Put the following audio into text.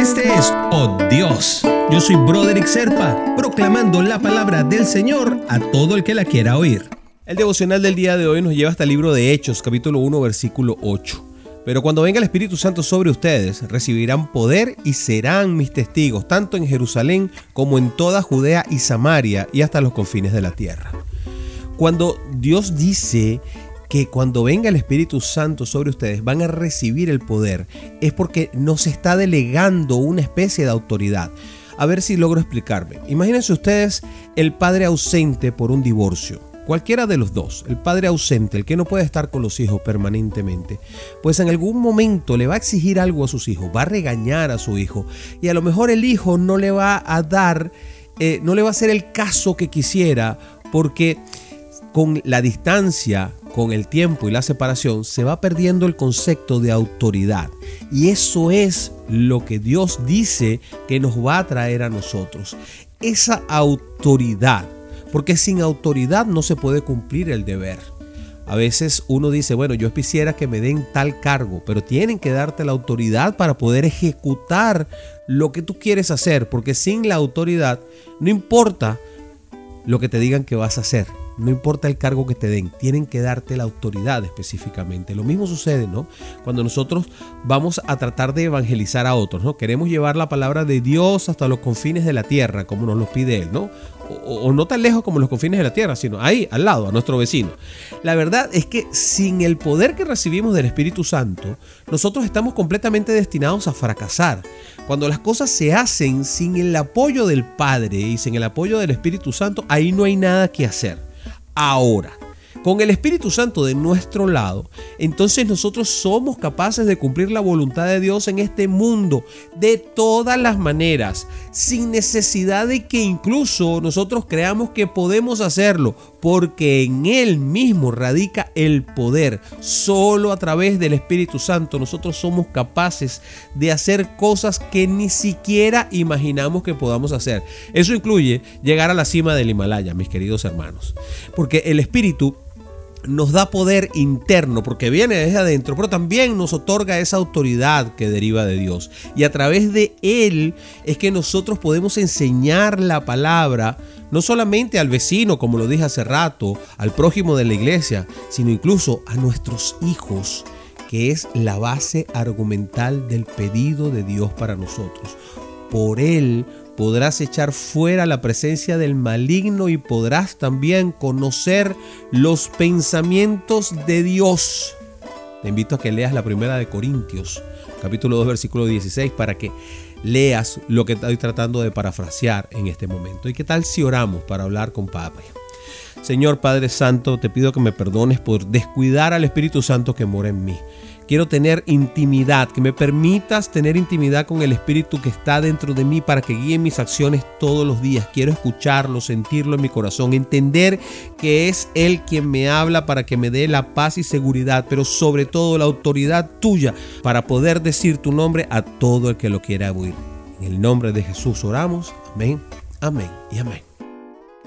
Este es Oh Dios. Yo soy Broderick Serpa, proclamando la palabra del Señor a todo el que la quiera oír. El devocional del día de hoy nos lleva hasta el libro de Hechos, capítulo 1, versículo 8. Pero cuando venga el Espíritu Santo sobre ustedes, recibirán poder y serán mis testigos, tanto en Jerusalén como en toda Judea y Samaria y hasta los confines de la tierra. Cuando Dios dice que cuando venga el Espíritu Santo sobre ustedes van a recibir el poder, es porque nos está delegando una especie de autoridad. A ver si logro explicarme. Imagínense ustedes el padre ausente por un divorcio. Cualquiera de los dos, el padre ausente, el que no puede estar con los hijos permanentemente, pues en algún momento le va a exigir algo a sus hijos, va a regañar a su hijo y a lo mejor el hijo no le va a dar, eh, no le va a hacer el caso que quisiera porque con la distancia, con el tiempo y la separación, se va perdiendo el concepto de autoridad. Y eso es lo que Dios dice que nos va a traer a nosotros. Esa autoridad. Porque sin autoridad no se puede cumplir el deber. A veces uno dice, bueno, yo quisiera que me den tal cargo, pero tienen que darte la autoridad para poder ejecutar lo que tú quieres hacer, porque sin la autoridad no importa lo que te digan que vas a hacer, no importa el cargo que te den, tienen que darte la autoridad específicamente. Lo mismo sucede, ¿no? Cuando nosotros vamos a tratar de evangelizar a otros, ¿no? Queremos llevar la palabra de Dios hasta los confines de la tierra, como nos lo pide Él, ¿no? O, no tan lejos como los confines de la tierra, sino ahí, al lado, a nuestro vecino. La verdad es que sin el poder que recibimos del Espíritu Santo, nosotros estamos completamente destinados a fracasar. Cuando las cosas se hacen sin el apoyo del Padre y sin el apoyo del Espíritu Santo, ahí no hay nada que hacer ahora. Con el Espíritu Santo de nuestro lado, entonces nosotros somos capaces de cumplir la voluntad de Dios en este mundo de todas las maneras, sin necesidad de que incluso nosotros creamos que podemos hacerlo, porque en Él mismo radica el poder. Solo a través del Espíritu Santo nosotros somos capaces de hacer cosas que ni siquiera imaginamos que podamos hacer. Eso incluye llegar a la cima del Himalaya, mis queridos hermanos, porque el Espíritu nos da poder interno porque viene desde adentro, pero también nos otorga esa autoridad que deriva de Dios. Y a través de Él es que nosotros podemos enseñar la palabra no solamente al vecino, como lo dije hace rato, al prójimo de la iglesia, sino incluso a nuestros hijos, que es la base argumental del pedido de Dios para nosotros. Por Él podrás echar fuera la presencia del maligno y podrás también conocer los pensamientos de Dios. Te invito a que leas la primera de Corintios, capítulo 2, versículo 16, para que leas lo que estoy tratando de parafrasear en este momento. ¿Y qué tal si oramos para hablar con Padre? Señor Padre Santo, te pido que me perdones por descuidar al Espíritu Santo que mora en mí. Quiero tener intimidad, que me permitas tener intimidad con el Espíritu que está dentro de mí para que guíe mis acciones todos los días. Quiero escucharlo, sentirlo en mi corazón, entender que es Él quien me habla para que me dé la paz y seguridad, pero sobre todo la autoridad tuya para poder decir tu nombre a todo el que lo quiera oír. En el nombre de Jesús oramos. Amén, amén y amén.